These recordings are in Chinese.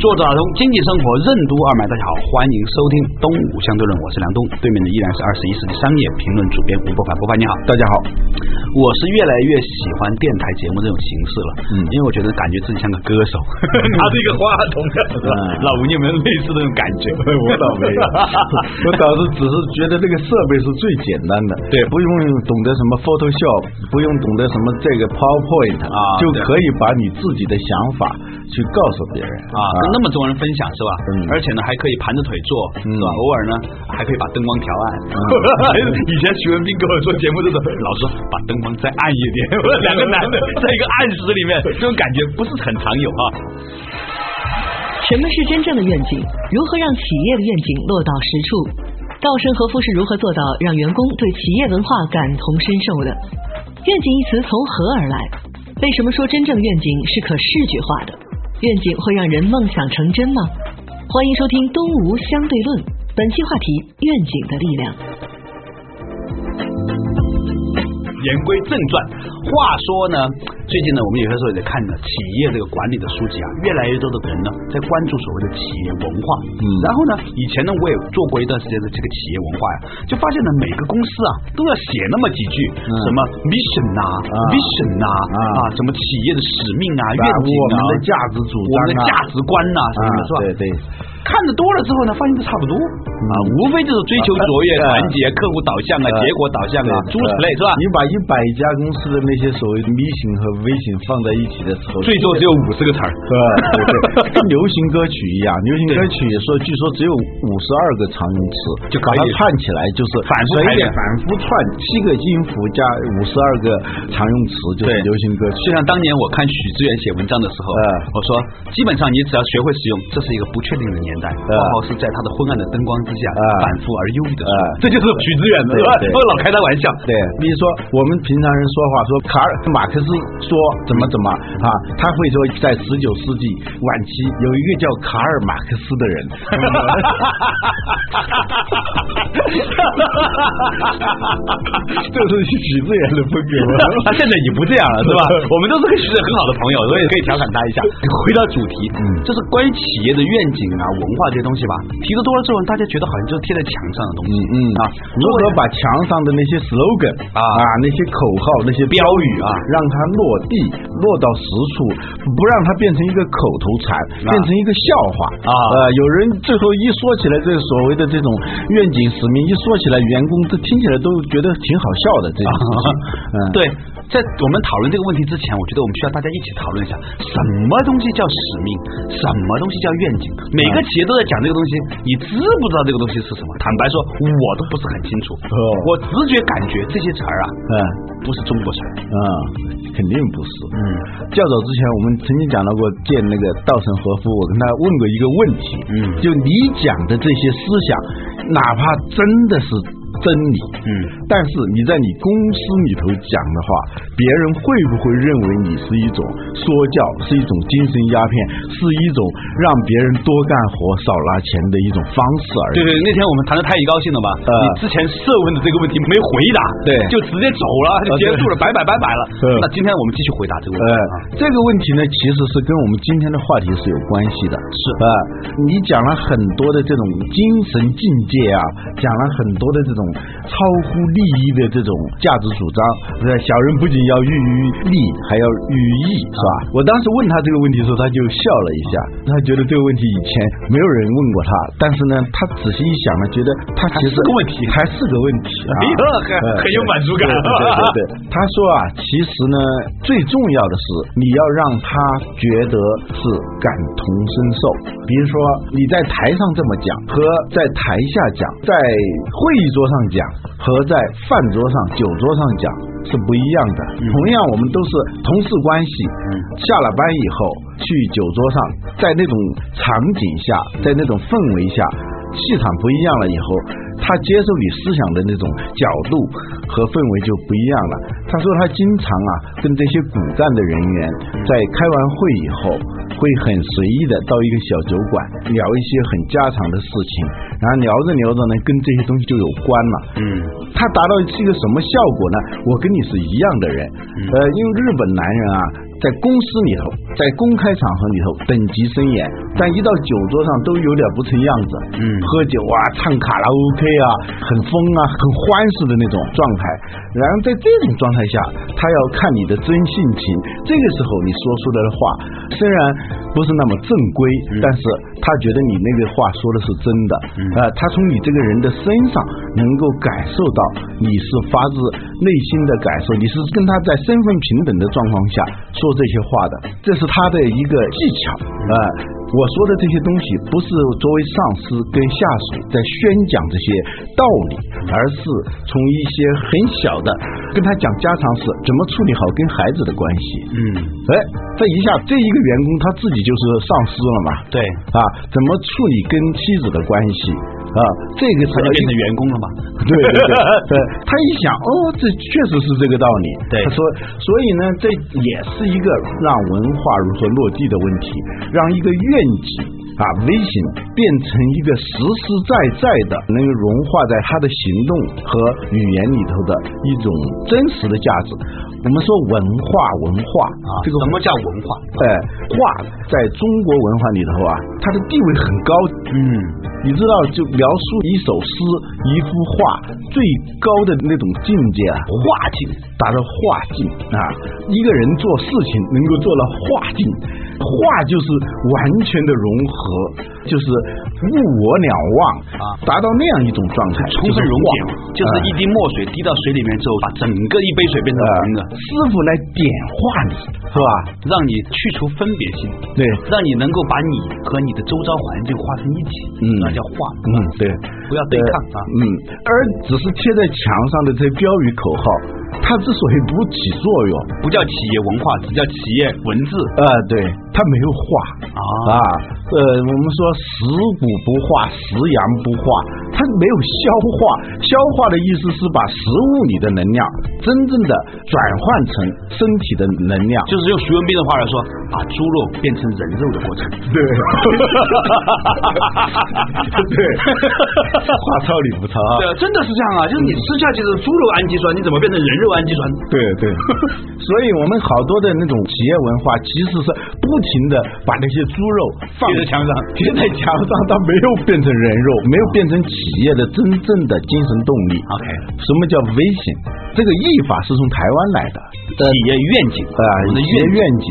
作者打通经济生活任督二脉，大家好，欢迎收听东吴相对论，我是梁东，对面的依然是二十一世纪商业评论主编吴伯凡，伯凡你好，大家好，我是越来越喜欢电台节目这种形式了，嗯，因为我觉得感觉自己像个歌手，拿着一个话筒？老吴你有没有类似那种感觉？我倒没有，我倒是只是觉得这个设备是最简单的，对，不用懂得什么 Photoshop，不用懂得什么这个 PowerPoint 啊，就可以把你自己的想法去告诉别人。啊，跟那么多人分享是吧？嗯，而且呢还可以盘着腿坐，是吧？偶尔呢还可以把灯光调暗。以前徐文斌跟我做节目的时候，老师把灯光再暗一点，两个男的在一个暗室里面，这种感觉不是很常有啊。什么是真正的愿景？如何让企业的愿景落到实处？稻盛和夫是如何做到让员工对企业文化感同身受的？愿景一词从何而来？为什么说真正的愿景是可视觉化的？愿景会让人梦想成真吗？欢迎收听《东吴相对论》，本期话题：愿景的力量。言归正传，话说呢，最近呢，我们有些时候也在看呢，企业这个管理的书籍啊，越来越多的人呢，在关注所谓的企业文化。嗯，然后呢，以前呢，我也做过一段时间的这个企业文化呀，就发现呢，每个公司啊，都要写那么几句，什么 mission 呐，vision 呐，啊，什么企业的使命啊，愿景啊，我们的价值主张我们的价值观呐，什么的，是吧？对对。看的多了之后呢，发现都差不多。啊，无非就是追求卓越、团结、客户导向啊、结果导向啊，诸此类是吧？你把一百家公司的那些所谓的 mission 和 vision 放在一起的时候，最多只有五十个词儿，对对，跟流行歌曲一样，流行歌曲说据说只有五十二个常用词，就把它串起来就是反复排列、反复串，七个音符加五十二个常用词就是流行歌曲。就像当年我看许知远写文章的时候，我说基本上你只要学会使用，这是一个不确定的年代，包括是在他的昏暗的灯光之下反复而忧郁的这就是许知远的，不老开他玩笑。对，比如说我们平常人说话说卡尔马克思说怎么怎么啊，他会说在十九世纪晚期有一个叫卡尔马克思的人，这是许志远的风格吗？他现在已经不这样了，是吧？我们都是跟许志远很好的朋友，所以可以调侃他一下。回到主题，嗯，就是关于企业的愿景啊、文化这些东西吧，提的多了之后，大家觉得好像就是贴在墙上的东西，嗯嗯。啊，如何把墙上的那些 slogan 啊。啊、那些口号、那些标语啊，让它落地、落到实处，不让它变成一个口头禅，变成一个笑话啊。呃，有人最后一说起来，这个所谓的这种愿景使命，一说起来，员工都听起来都觉得挺好笑的。这样，嗯，对。在我们讨论这个问题之前，我觉得我们需要大家一起讨论一下，什么东西叫使命，什么东西叫愿景。每个企业都在讲这个东西，你知不知道这个东西是什么？坦白说，我都不是很清楚。我直觉感觉这些词儿啊，嗯，不是中国词儿，嗯，肯定不是。嗯，较早之前我们曾经讲到过见那个稻盛和夫，我跟他问过一个问题，嗯，就你讲的这些思想，哪怕真的是。真理，嗯，但是你在你公司里头讲的话，别人会不会认为你是一种说教，是一种精神鸦片，是一种让别人多干活少拿钱的一种方式而已？对对，那天我们谈的太高兴了吧？呃，你之前设问的这个问题没回答，对，就直接走了，就结束了，拜拜拜拜了。那今天我们继续回答这个问题。这个问题呢，其实是跟我们今天的话题是有关系的。是啊，你讲了很多的这种精神境界啊，讲了很多的这种。超乎利益的这种价值主张，小人不仅要寓于利，还要寓义，是吧？我当时问他这个问题的时候，他就笑了一下，他觉得这个问题以前没有人问过他，但是呢，他仔细一想呢，觉得他其实个问题还是个问题，哎呀，很有满足感。对对对，他说啊，其实呢，最重要的是你要让他觉得是感同身受。比如说你在台上这么讲，和在台下讲，在会议桌上讲和在饭桌上、酒桌上讲是不一样的。同样，我们都是同事关系，下了班以后去酒桌上，在那种场景下，在那种氛围下，气场不一样了以后，他接受你思想的那种角度和氛围就不一样了。他说他经常啊跟这些骨干的人员在开完会以后，会很随意的到一个小酒馆聊一些很家常的事情，然后聊着聊着呢，跟这些东西就有关了。嗯，它达到是一个什么效果呢？我跟你是一样的人，呃，因为日本男人啊，在公司里头，在公开场合里头等级森严，但一到酒桌上都有点不成样子。嗯喝酒啊，唱卡拉 OK 啊，很疯啊，很欢实的那种状态。然后在这种状态下，他要看你的真性情。这个时候你说出来的话，虽然不是那么正规，但是他觉得你那个话说的是真的。呃，他从你这个人的身上能够感受到你是发自内心的感受，你是跟他在身份平等的状况下说这些话的，这是他的一个技巧。呃，我说的这些东西不是作为上司跟下属在宣讲这些道理，而是从一些很小的跟他讲家常事，怎么处理好跟孩子的关系。嗯，哎，这一下这一个员工他自己就是上司了嘛？对，啊，怎么处理跟妻子的关系啊？这个是他就变成员工了嘛。对对对，对，他一想，哦，这确实是这个道理。对他说，所以呢，这也是一个让文化如何落地的问题，让一个愿景啊，微信变成一个实实在在的，能够融化在他的行动和语言里头的一种真实的价值。我们说文化，文化啊，这个什么叫文化？哎，画在中国文化里头啊，它的地位很高。嗯，你知道，就描述一首诗、一幅画最高的那种境界啊，画境，达到化境啊。一个人做事情能够做到化境，化就是完全的融合，就是物我两忘啊，达到那样一种状态，充分溶解，就是一滴墨水滴到水里面之后，把整个一杯水变成红的。师傅来点化你，是吧？让你去除分别心，对，让你能够把你和你的周遭环境化成一体，嗯那叫化，嗯，对，不要对抗啊。嗯，而只是贴在墙上的这些标语口号，它之所以不起作用，不叫企业文化，只叫企业文字呃，对，它没有化啊啊，呃，我们说食古不化，食阳不化，它没有消化。消化的意思是把食物里的能量真正的转换成身体的能量。就是用徐文斌的话来说，把猪肉变成人肉的过程。对，对，话糙理不糙啊。对，真的是这样啊！就是你吃下去的猪肉氨基酸，你怎么变成人肉氨基酸？对对，所以我们好多的那种企业文化，其实是不停的把那些猪肉放贴在墙上贴在墙上，它没有变成人肉，没有变成企业的真正的精神动力。OK 什么叫微信？这个译法是从台湾来的。企业愿景啊，企业愿愿景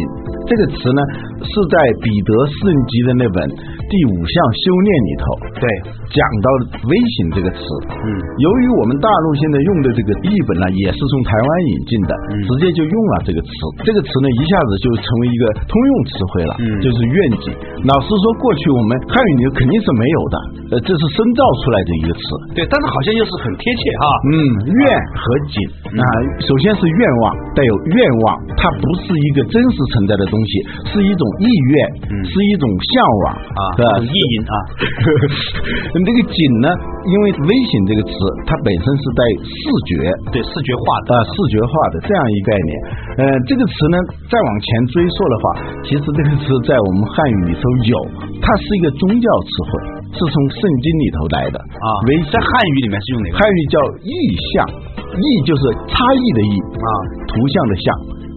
这个词呢，是在彼得圣吉的那本第五项修炼里头，对，讲到微信这个词。嗯由于我们大陆现在用的这个译本呢，也是从台湾引进的，嗯直接就用了这个词。这个词呢，一下子就成为一个通用词汇了，嗯就是愿景。老实说，过去我们汉语里肯定是没有的，呃，这是深造出来的一个词。对，但是好像又是很贴切哈。嗯，愿和景啊，首先是愿望，带有愿望，它不是一个真实存在的东西，是一种意愿，是一种向往啊对吧？意淫啊，那么 这个景呢，因为微信这个词，它本身是带视觉对，视觉化的啊、视觉化的这样一概念。呃，这个词呢，再往前追溯的话，其实这个词在我们汉语里头有，它是一个宗教词汇，是从圣经里头来的啊。微在汉语里面是用哪个？汉语叫意象，意就是差异的意啊，图像的像。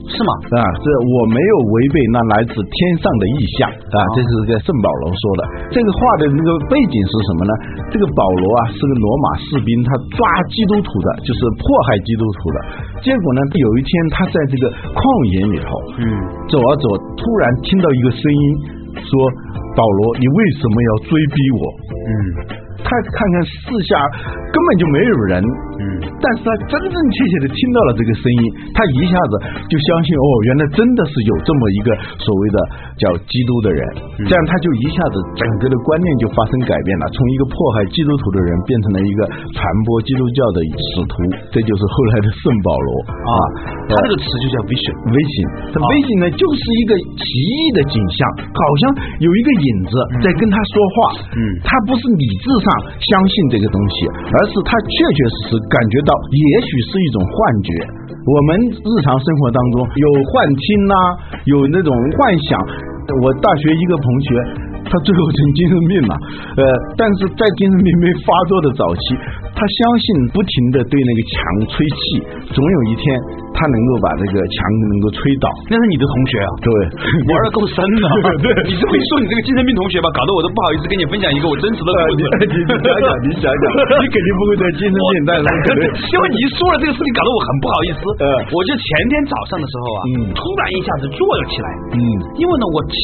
是吗？啊，这我没有违背那来自天上的意象啊，这是在圣保罗说的。这个话的那个背景是什么呢？这个保罗啊是个罗马士兵，他抓基督徒的，就是迫害基督徒的。结果呢，有一天他在这个旷野里头，嗯，走啊走，突然听到一个声音说：“保罗，你为什么要追逼我？”嗯他看看四下根本就没有人，嗯，但是他真真切切的听到了这个声音，他一下子就相信哦，原来真的是有这么一个所谓的叫基督的人，这样他就一下子整个的观念就发生改变了，从一个迫害基督徒的人变成了一个传播基督教的使徒，这就是后来的圣保罗。啊。他这个词就叫 vision。vision，这 vision 呢就是一个奇异的景象，好像有一个影子在跟他说话。嗯。他不是理智上相信这个东西，而是他确确实实感觉到，也许是一种幻觉。我们日常生活当中有幻听呐、有那种幻想。我大学一个同学，他最后成精神病了，呃，但是在精神病没发作的早期，他相信不停的对那个墙吹气，总有一天他能够把这个墙能够吹倒。那是你的同学啊，对，玩的够深的。对，你这么一说，你这个精神病同学吧，搞得我都不好意思跟你分享一个我真实的故事。你 你讲讲，你想想，你肯定不会在精神病，但是可能因为你一说了这个事情，搞得我很不好意思。呃我就前天早上的时候啊，嗯突然一下子坐了起来。嗯因为呢，我清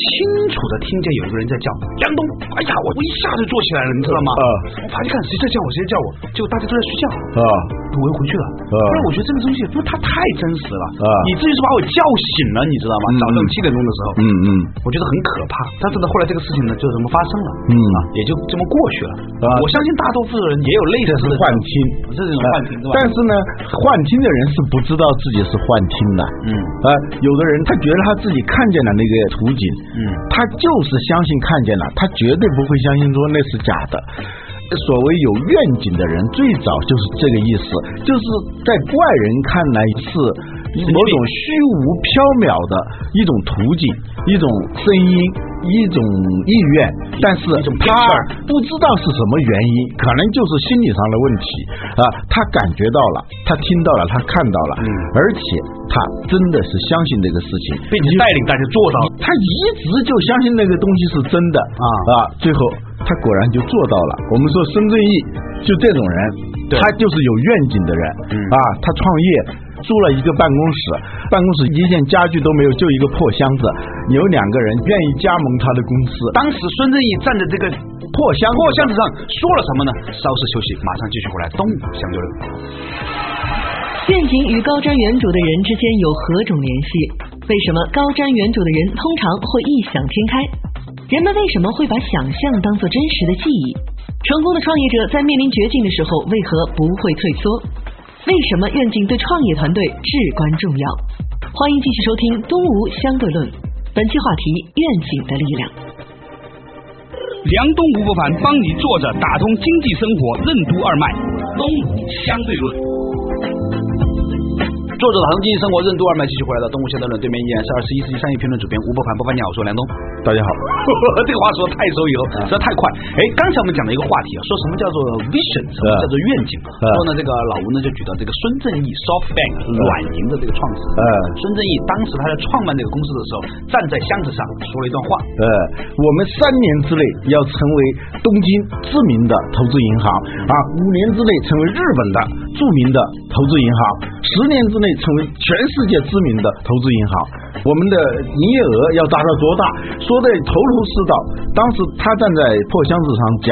楚的听见有一个人在叫梁东，哎呀，我一下就坐起来了，你知道吗？呃我爬去看谁在叫我，谁在叫我，结果大家都在睡觉。啊我又回去了，呃不然我觉得这个东西，因为它太真实了，啊以至于是把我叫醒了，你知道吗？嗯早上七点钟的时候，嗯嗯我觉得很可怕。但是呢，后来这个事情呢，就这么发生了，嗯啊，也就这么过去了。啊我相信大多数人也有类似的是幻听，这是幻听，但是呢，幻听的人是不知道自己是幻听的。嗯啊，有的人他觉得他自己看见了那个图景，嗯他就是相信看见了，他绝对不会相信说那是假的。所谓有愿景的人，最早就是这个意思，就是在外人看来是某种虚无缥缈的一种途径、一种声音、一种意愿，但是他不知道是什么原因，可能就是心理上的问题啊。他感觉到了，他听到了，他看到了，嗯而且他真的是相信这个事情，并且带领大家做到了。他一直就相信那个东西是真的啊啊，最后他果然就做到了。我们说孙正义就这种人，他就是有愿景的人嗯啊，他创业。租了一个办公室，办公室一件家具都没有，就一个破箱子。有两个人愿意加盟他的公司，当时孙正义站在这个破箱破箱子上说了什么呢？稍事休息，马上继续回来。东吴相对论。愿景与高瞻远瞩的人之间有何种联系？为什么高瞻远瞩的人通常会异想天开？人们为什么会把想象当作真实的记忆？成功的创业者在面临绝境的时候，为何不会退缩？为什么愿景对创业团队至关重要？欢迎继续收听《东吴相对论》，本期话题：愿景的力量。梁东吴不凡帮你坐着打通经济生活任督二脉，东吴相对论。作者唐经济生活任督二脉继续回来的东吴相对论，对面依然是二十一世纪商业评论主编吴伯凡。伯凡你好，我是梁东。大家好，这个话说的太收油，实在太快。哎，刚才我们讲了一个话题啊，说什么叫做 vision，什么叫做愿景？说呢，这个老吴呢就举到这个孙正义 SoftBank 软银的这个创始人。嗯孙正义当时他在创办这个公司的时候，站在箱子上说了一段话。呃，我们三年之内要成为东京知名的投资银行啊，五年之内成为日本的著名的投资银行，十年之内成为全世界知名的投资银行。我们的营业额要达到多大？说的头头是道。当时他站在破箱子上讲，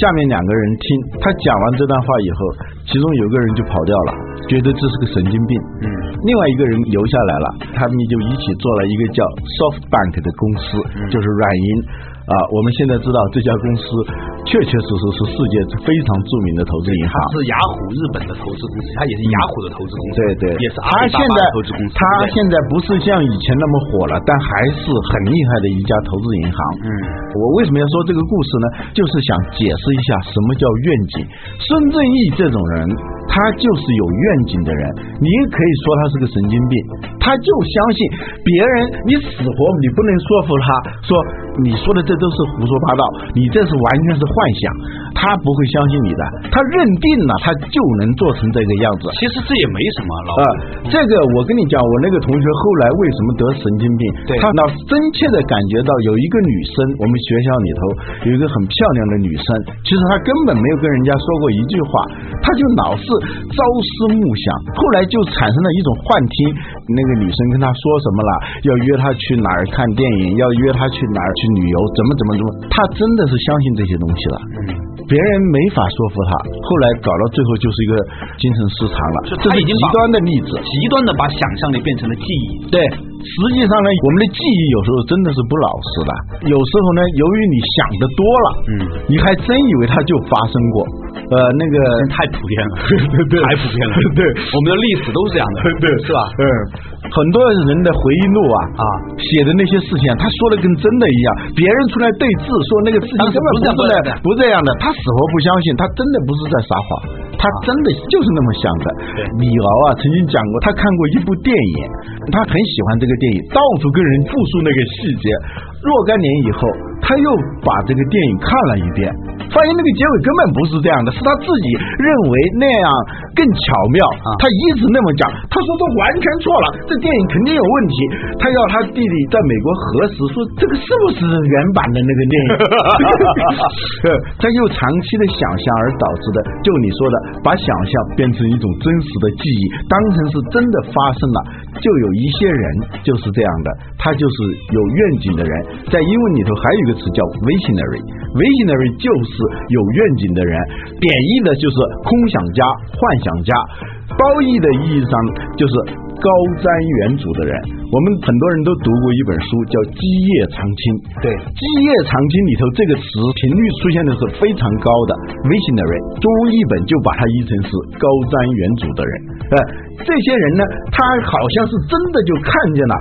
下面两个人听他讲完这段话以后，其中有个人就跑掉了，觉得这是个神经病。嗯，另外一个人留下来了，他们就一起做了一个叫 SoftBank 的公司，就是软银啊。我们现在知道这家公司确确实实是世界非常著名的投资银行它。是雅虎日本的投资公司，它也是雅虎的投资公司，对对，也是他阿里巴巴的投资公司。他对现在不是像以前那么火了，但还是很厉害的一家投资银行。嗯，我为什么要说这个故事呢？就是想解释一下什么叫愿景。孙正义这种人，他就是有愿景的人，你也可以说他是个神经病，他就相信别人，你死活你不能说服他，说你说的这都是胡说八道，你这是完全是幻想，他不会相信你的，他认定了他就能做成这个样子。其实这也没什么，老啊，这个我跟你讲，我那个同学后来为什么得神经病？对他老真切的感觉到有一个女生，我们学校里头有一个很漂亮的女生，其实她根本没有跟人家说过一句话，她就老是朝思暮想，后来就产生了一种幻听，那个女生跟他说什么了，要约他去哪儿看电影，要约他去哪儿去旅游，怎么怎么怎么，他真的是相信这些东西了。嗯，别人没法说服他，后来搞到最后就是一个精神失常了。这是极端的例子，极端的把想象力变成了记忆。对，实际上呢，我们的记忆有时候真的是不老实的。有时候呢，由于你想的多了，嗯，你还真以为它就发生过。呃，那个太普遍了，对，太普遍了。对，我们的历史都是这样的，对，是吧？嗯，很多人的回忆录啊啊写的那些事情，他说的跟真的一样。别人出来对质说那个事情根本不是的，不这样的，他死活不相信，他真的不是在撒谎，他真的就是那么想的。李敖啊，曾经讲过，他看过一部电影，他很喜欢这个电影，到处跟人复述那个细节。若干年以后，他又把这个电影看了一遍。发现那个结尾根本不是这样的，是他自己认为那样更巧妙。他一直那么讲，他说这完全错了，这电影肯定有问题。他要他弟弟在美国核实，说这个是不是原版的那个电影？他又长期的想象而导致的，就你说的，把想象变成一种真实的记忆，当成是真的发生了。就有一些人就是这样的，他就是有愿景的人，在英文里头还有一个词叫 visionary，visionary 就是。有愿景的人，贬义的就是空想家、幻想家；褒义的意义上就是高瞻远瞩的人。我们很多人都读过一本书，叫《基业长青》。对，《基业长青》里头这个词频率出现的是非常高的，visionary。中文译本就把它译成是高瞻远瞩的人。呃，这些人呢，他好像是真的就看见了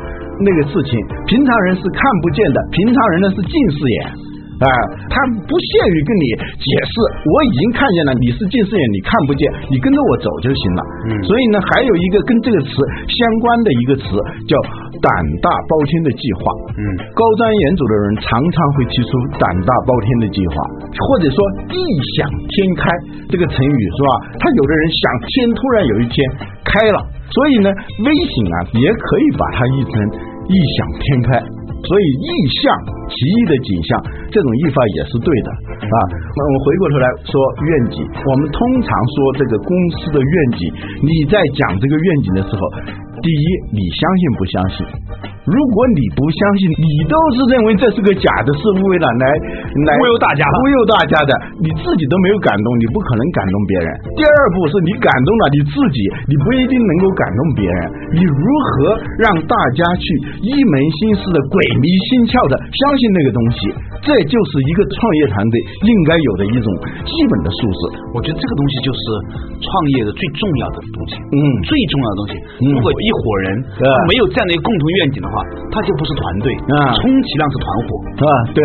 那个事情，平常人是看不见的，平常人呢是近视眼。啊，他不屑于跟你解释，我已经看见了，你是近视眼，你看不见，你跟着我走就行了。嗯，所以呢，还有一个跟这个词相关的一个词叫胆大包天的计划。嗯，高瞻远瞩的人常常会提出胆大包天的计划，或者说异想天开这个成语是吧？他有的人想天突然有一天开了，所以呢，微型啊也可以把它译成异想天开。所以异象奇异的景象，这种译法也是对的啊。那我们回过头来说愿景，我们通常说这个公司的愿景，你在讲这个愿景的时候，第一，你相信不相信？如果你不相信，你都是认为这是个假的，是为了来来忽悠大家，忽悠大家的，你自己都没有感动，你不可能感动别人。第二步是你感动了你自己，你不一定能够感动别人。你如何让大家去一门心思的鬼迷心窍的相信那个东西？这就是一个创业团队应该有的一种基本的素质。我觉得这个东西就是创业的最重要的东西。嗯，最重要的东西。如果一伙人没有这样的一个共同愿景的话，他就不是团队，充其量是团伙，是吧？对。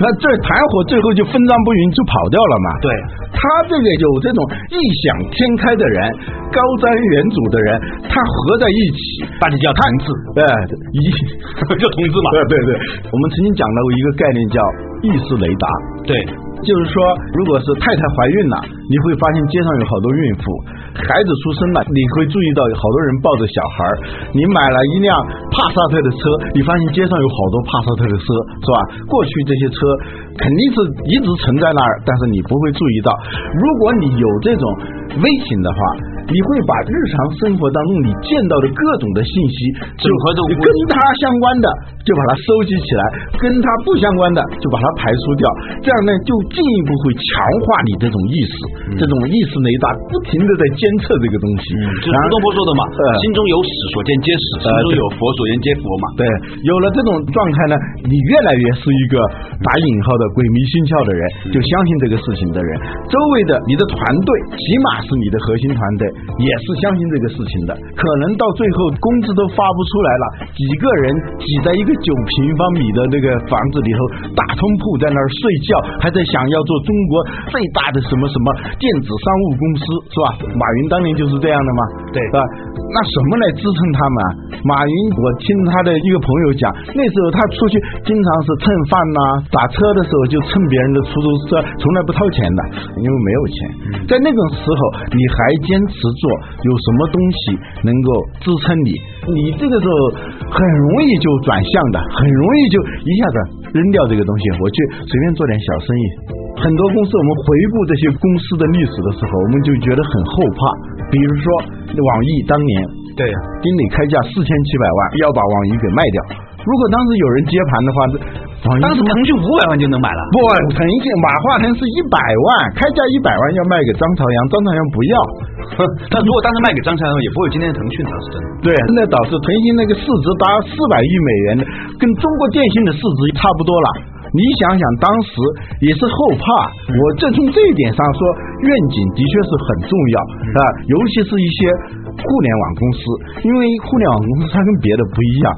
那这团伙最后就分赃不匀，就跑掉了嘛？对，他这个有这种异想天开的人，高瞻远瞩的人，他合在一起，大家叫同志，对，一 叫同志嘛？对对对，我们曾经讲到过一个概念叫意识雷达，对。就是说，如果是太太怀孕了，你会发现街上有好多孕妇；孩子出生了，你会注意到有好多人抱着小孩你买了一辆帕萨特的车，你发现街上有好多帕萨特的车，是吧？过去这些车肯定是一直存在那儿，但是你不会注意到。如果你有这种微型的话。你会把日常生活当中你见到的各种的信息，组合的跟它相关的就把它收集起来，跟它不相关的就把它排除掉，这样呢就进一步会强化你这种意识，这种意识雷达不停的在监测这个东西。就是胡东坡说的嘛，心中有史所见皆史，心中有佛所见皆佛嘛。对，有了这种状态呢，你越来越是一个打引号的鬼迷心窍的人，就相信这个事情的人，周围的你的团队起码是你的核心团队。也是相信这个事情的，可能到最后工资都发不出来了，几个人挤在一个九平方米的那个房子里头，打通铺在那儿睡觉，还在想要做中国最大的什么什么电子商务公司，是吧？马云当年就是这样的嘛，对，吧？那什么来支撑他们？啊马云，我听他的一个朋友讲，那时候他出去经常是蹭饭呐，打车的时候就蹭别人的出租车，从来不掏钱的，因为没有钱。在那种时候，你还坚持做，有什么东西能够支撑你？你这个时候很容易就转向的，很容易就一下子扔掉这个东西，我去随便做点小生意。很多公司，我们回顾这些公司的历史的时候，我们就觉得很后怕。比如说网易当年。对，经理开价四千七百万要把网易给卖掉，如果当时有人接盘的话，网易当时腾讯五百万就能买了，不，腾讯马化腾是一百万，开价一百万要卖给张朝阳，张朝阳不要。但如果当时卖给张朝阳，也不会有今天的腾讯，倒是真的。对，现在导致腾讯那个市值达四百亿美元的，跟中国电信的市值差不多了。你想想，当时也是后怕。我这从这一点上说，愿景的确是很重要啊，尤其是一些互联网公司，因为互联网公司它跟别的不一样，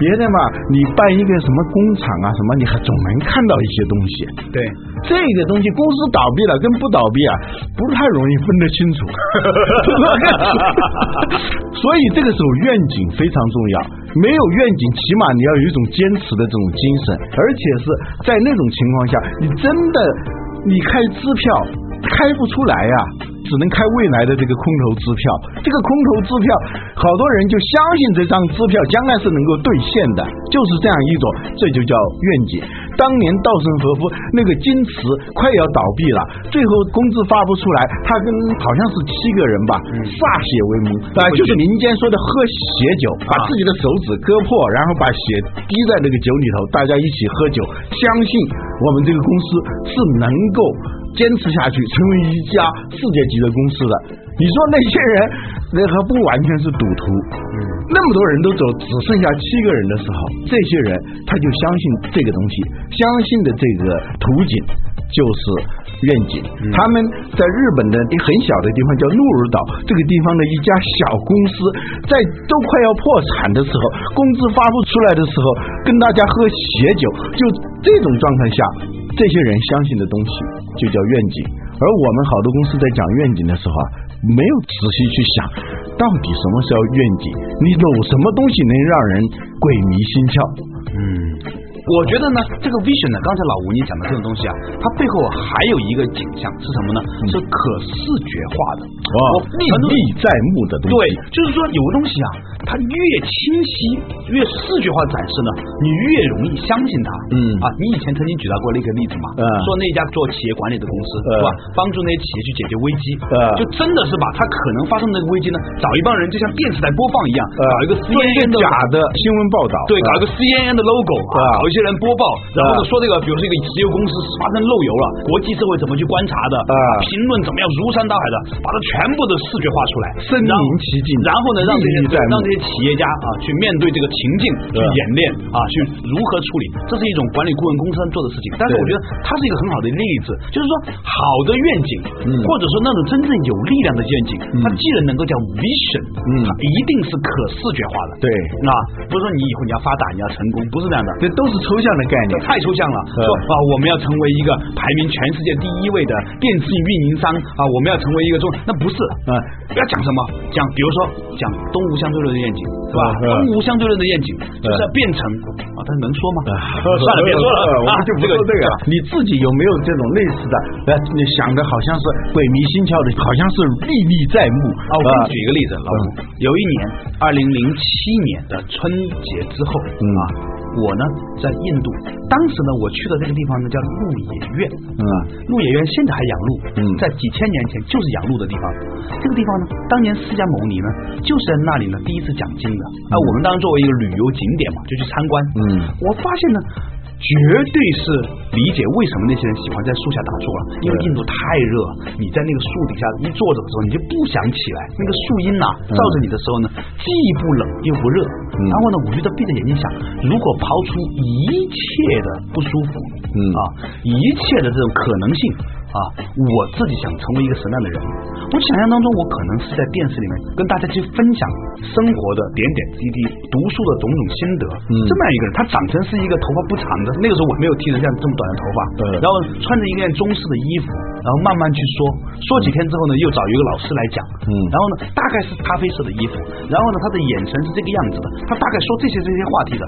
别的嘛，你办一个什么工厂啊什么，你还总能看到一些东西。对，这个东西公司倒闭了跟不倒闭啊，不太容易分得清楚。所以这个时候愿景非常重要，没有愿景，起码你要有一种坚持的这种精神，而且是。在那种情况下，你真的你开支票开不出来呀，只能开未来的这个空头支票。这个空头支票，好多人就相信这张支票将来是能够兑现的，就是这样一种，这就叫愿景。当年稻盛和夫那个京瓷快要倒闭了，最后工资发不出来，他跟好像是七个人吧，歃血为盟啊，就是民间说的喝血酒，把自己的手指割破，然后把血滴在那个酒里头，大家一起喝酒，相信我们这个公司是能够坚持下去，成为一家世界级的公司的。你说那些人那还不完全是赌徒？那么多人都走，只剩下七个人的时候，这些人他就相信这个东西，相信的这个图景就是愿景。他们在日本的很小的地方叫鹿儿岛，这个地方的一家小公司，在都快要破产的时候，工资发不出来的时候，跟大家喝血酒，就这种状态下，这些人相信的东西就叫愿景。而我们好多公司在讲愿景的时候啊，没有仔细去想。到底什么是要愿景？你有什么东西能让人鬼迷心窍？嗯。我觉得呢，这个 vision 呢，刚才老吴你讲的这种东西啊，它背后还有一个景象是什么呢？是可视觉化的，哦，历历在目的东西。对，就是说有个东西啊，它越清晰、越视觉化展示呢，你越容易相信它。嗯啊，你以前曾经举到过那个例子嘛？嗯，说那家做企业管理的公司是吧，帮助那些企业去解决危机，就真的是把它可能发生的危机呢，找一帮人就像电视台播放一样，搞一个 CNN 的假的新闻报道，对，搞一个 CNN 的 logo 啊。一些人播报，然后呢说这个，比如说一个石油公司发生漏油了，国际社会怎么去观察的？啊，评论怎么样如山倒海的，把它全部都视觉化出来，身临其境。然后呢，让这些让这些企业家啊去面对这个情境去演练啊，去如何处理，这是一种管理顾问公司做的事情。但是我觉得它是一个很好的例子，就是说好的愿景，或者说那种真正有力量的愿景，它既然能够叫 vision，嗯，它一定是可视觉化的。对，啊，不是说你以后你要发达，你要成功，不是这样的，这都是。抽象的概念太抽象了，说啊，我们要成为一个排名全世界第一位的电信运营商啊，我们要成为一个中，那不是啊，要讲什么？讲比如说讲东吴相对论的愿景是吧？东吴相对论的愿景就是要变成啊，他能说吗？算了，别说了，我们就不说这个。你自己有没有这种类似的？呃，你想的好像是鬼迷心窍的，好像是历历在目啊。我给你举一个例子，老吴，有一年二零零七年的春节之后啊。我呢，在印度，当时呢，我去的这个地方呢，叫鹿野苑，嗯，鹿野苑现在还养鹿，嗯，在几千年前就是养鹿的地方。这个地方呢，当年释迦牟尼呢，就是在那里呢，第一次讲经的。啊，我们当时作为一个旅游景点嘛，就去参观。嗯，我发现呢。绝对是理解为什么那些人喜欢在树下打坐了，因为印度太热，你在那个树底下一坐着的时候，你就不想起来。那个树荫呐，照着你的时候呢，既不冷又不热。然后呢，我就在闭着眼睛想，如果抛出一切的不舒服，嗯啊，一切的这种可能性。啊，我自己想成为一个什么样的人？我想象当中，我可能是在电视里面跟大家去分享生活的点点滴滴，读书的种种心得。嗯，这么样一个人，他长成是一个头发不长的，那个时候我没有剃成像这么短的头发。嗯，然后穿着一件中式的衣服，然后慢慢去说，说几天之后呢，又找一个老师来讲。嗯，然后呢，大概是咖啡色的衣服，然后呢，他的眼神是这个样子的，他大概说这些这些话题的。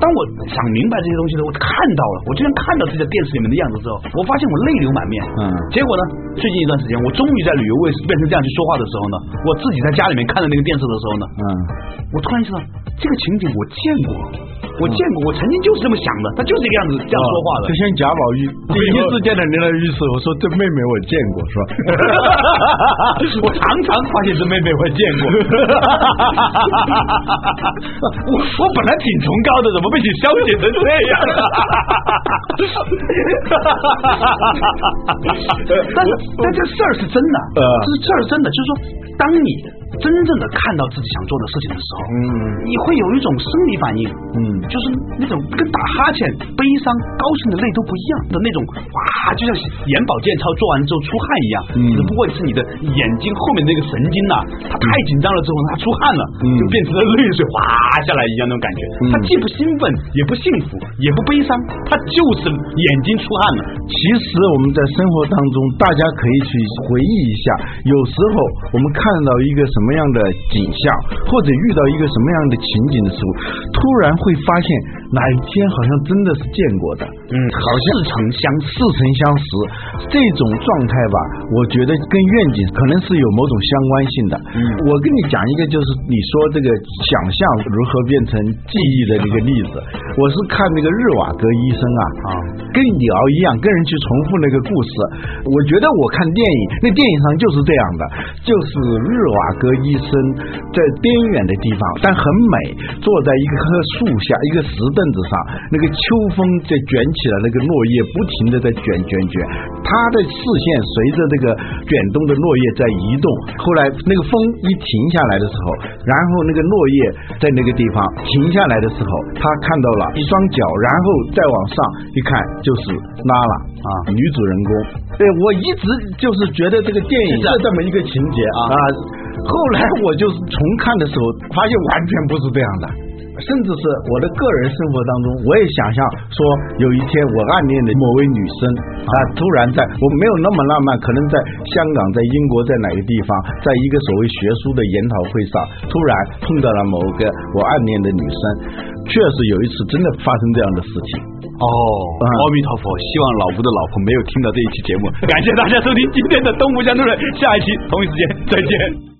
当我想明白这些东西的时候，我看到了，我居然看到自己在电视里面的样子之后，我发现我泪流满面。嗯，结果呢，最近一段时间，我终于在旅游卫视变成这样去说话的时候呢，我自己在家里面看着那个电视的时候呢，嗯，我突然意识到这个情景我见过。我见过，我曾经就是这么想的，他就是这个样子这样说话的就。像贾宝玉 第一次见到林黛玉时，我说这妹妹我见过，是吧？我常常发现这妹妹我见过，我我本来挺崇高的，怎么被你消解成这样？但是但这事儿是真的，呃这是这儿真的，就是说，当你真正的看到自己想做的事情的时候，嗯你会有一种生理反应，嗯就是那种跟打哈欠、悲伤、高兴的泪都不一样的那种，哇，就像眼保健操做完之后出汗一样，嗯只不过是你的眼睛后面那个神经呐、它太紧张了之后，它出汗了，嗯就变成了泪水哗下来一样那种感觉。嗯它既不兴奋，也不幸福，也不悲伤，它就是眼睛出汗了。其实我们在生活当中，大家可以去回忆一下，有时候我们看到一个什么样的景象，或者遇到一个什么样的情景的时候，突然会发现哪一天好像真的是见过的，嗯，好像似曾相。似曾相识。这种状态吧，我觉得跟愿景可能是有某种相关性的。嗯我跟你讲一个，就是你说这个想象如何变成记忆的那个例子，我是看那个日瓦格医生啊，啊跟你聊一样，跟人去重复那个故事。我觉得我看电影，那电影上就是这样的，就是日瓦格医生在边远的地方，但很美，坐在一棵树下，一个石凳子上，那个秋风在卷起来那个落叶，不停的在卷卷卷，他的视线随着这个卷动的落叶在移动。后来那个风一停下来的时候，然后那个落叶在那个地方停下来的时候，他看到了一双脚，然后再往上一看就是拉拉啊，女主人公。对我一直就是觉得这个电影是这么一个情节啊。后来我就是重看的时候，发现完全不是这样的。甚至是我的个人生活当中，我也想象说，有一天我暗恋的某位女生啊，突然在我没有那么浪漫，可能在香港、在英国、在哪个地方，在一个所谓学术的研讨会上，突然碰到了某个我暗恋的女生，确实有一次真的发生这样的事情。哦，阿弥陀佛！希望老吴的老婆没有听到这一期节目。感谢大家收听今天的东吴相对论，下一期同一时间再见。